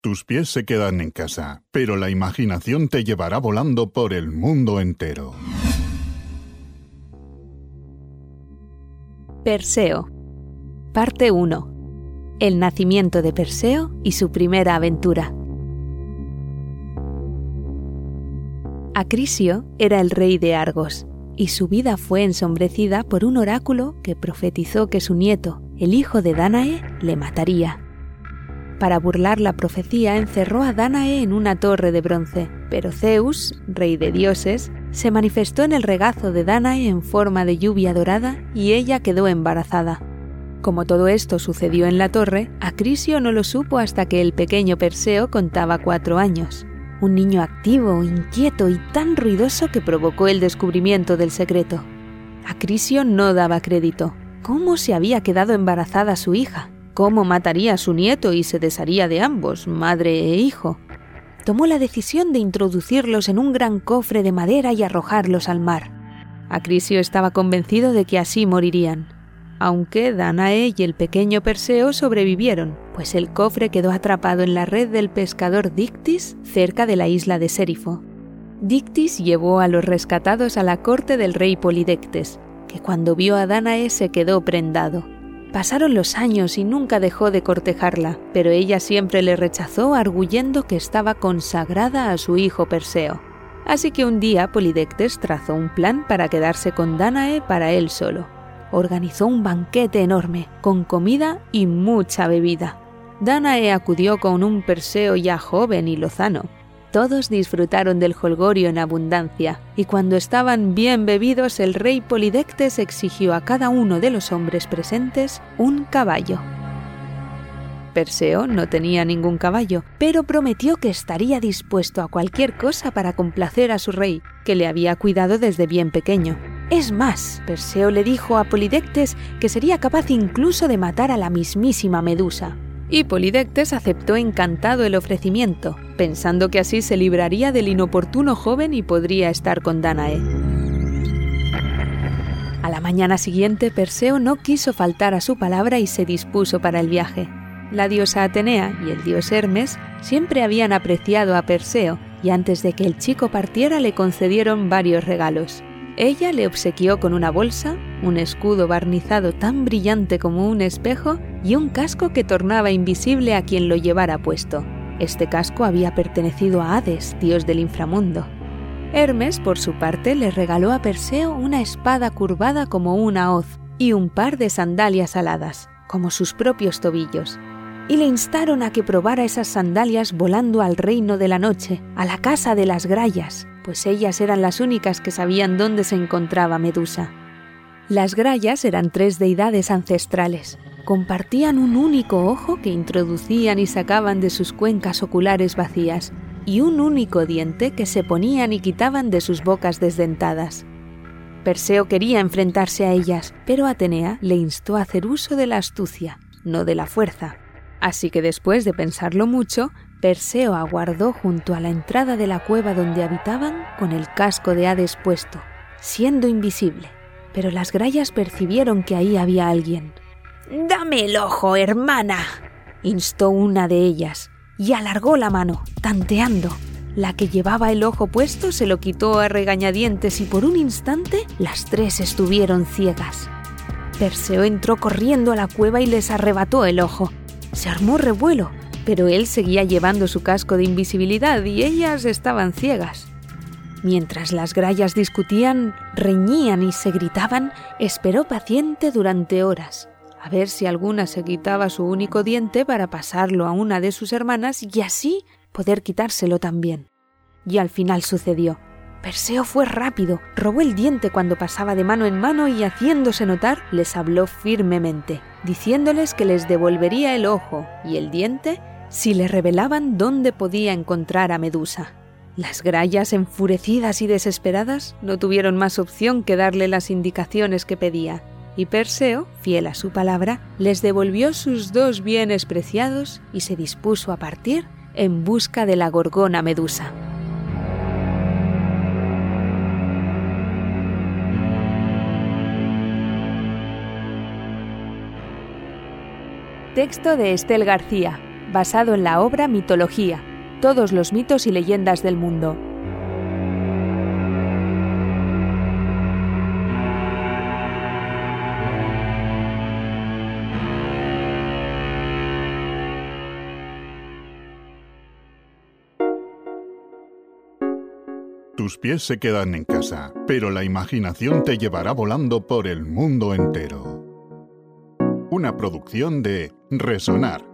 Tus pies se quedan en casa, pero la imaginación te llevará volando por el mundo entero. Perseo. Parte 1. El nacimiento de Perseo y su primera aventura. Acrisio era el rey de Argos, y su vida fue ensombrecida por un oráculo que profetizó que su nieto, el hijo de Danae, le mataría. Para burlar la profecía encerró a Danae en una torre de bronce, pero Zeus, rey de dioses, se manifestó en el regazo de Danae en forma de lluvia dorada y ella quedó embarazada. Como todo esto sucedió en la torre, Acrisio no lo supo hasta que el pequeño Perseo contaba cuatro años un niño activo, inquieto y tan ruidoso que provocó el descubrimiento del secreto. Acrisio no daba crédito. ¿Cómo se había quedado embarazada su hija? ¿Cómo mataría a su nieto y se desharía de ambos, madre e hijo? Tomó la decisión de introducirlos en un gran cofre de madera y arrojarlos al mar. Acrisio estaba convencido de que así morirían aunque Danae y el pequeño Perseo sobrevivieron, pues el cofre quedó atrapado en la red del pescador Dictis cerca de la isla de Sérifo. Dictis llevó a los rescatados a la corte del rey Polidectes, que cuando vio a Danae se quedó prendado. Pasaron los años y nunca dejó de cortejarla, pero ella siempre le rechazó arguyendo que estaba consagrada a su hijo Perseo. Así que un día Polidectes trazó un plan para quedarse con Danae para él solo organizó un banquete enorme, con comida y mucha bebida. Danae acudió con un Perseo ya joven y lozano. Todos disfrutaron del holgorio en abundancia, y cuando estaban bien bebidos el rey Polidectes exigió a cada uno de los hombres presentes un caballo. Perseo no tenía ningún caballo, pero prometió que estaría dispuesto a cualquier cosa para complacer a su rey, que le había cuidado desde bien pequeño. Es más, Perseo le dijo a Polidectes que sería capaz incluso de matar a la mismísima Medusa. Y Polidectes aceptó encantado el ofrecimiento, pensando que así se libraría del inoportuno joven y podría estar con Danae. A la mañana siguiente, Perseo no quiso faltar a su palabra y se dispuso para el viaje. La diosa Atenea y el dios Hermes siempre habían apreciado a Perseo y antes de que el chico partiera le concedieron varios regalos. Ella le obsequió con una bolsa, un escudo barnizado tan brillante como un espejo y un casco que tornaba invisible a quien lo llevara puesto. Este casco había pertenecido a Hades, dios del inframundo. Hermes, por su parte, le regaló a Perseo una espada curvada como una hoz y un par de sandalias aladas, como sus propios tobillos, y le instaron a que probara esas sandalias volando al reino de la noche, a la casa de las grayas, pues ellas eran las únicas que sabían dónde se encontraba Medusa. Las grayas eran tres deidades ancestrales. Compartían un único ojo que introducían y sacaban de sus cuencas oculares vacías, y un único diente que se ponían y quitaban de sus bocas desdentadas. Perseo quería enfrentarse a ellas, pero Atenea le instó a hacer uso de la astucia, no de la fuerza. Así que después de pensarlo mucho, Perseo aguardó junto a la entrada de la cueva donde habitaban con el casco de Hades puesto, siendo invisible. Pero las grayas percibieron que ahí había alguien. Dame el ojo, hermana, instó una de ellas, y alargó la mano, tanteando. La que llevaba el ojo puesto se lo quitó a regañadientes y por un instante las tres estuvieron ciegas. Perseo entró corriendo a la cueva y les arrebató el ojo. Se armó revuelo pero él seguía llevando su casco de invisibilidad y ellas estaban ciegas. Mientras las grayas discutían, reñían y se gritaban, esperó paciente durante horas, a ver si alguna se quitaba su único diente para pasarlo a una de sus hermanas y así poder quitárselo también. Y al final sucedió. Perseo fue rápido, robó el diente cuando pasaba de mano en mano y haciéndose notar les habló firmemente, diciéndoles que les devolvería el ojo y el diente si le revelaban dónde podía encontrar a Medusa. Las grayas, enfurecidas y desesperadas, no tuvieron más opción que darle las indicaciones que pedía, y Perseo, fiel a su palabra, les devolvió sus dos bienes preciados y se dispuso a partir en busca de la gorgona Medusa. Texto de Estel García, basado en la obra Mitología, todos los mitos y leyendas del mundo. Tus pies se quedan en casa, pero la imaginación te llevará volando por el mundo entero. Una producción de Resonar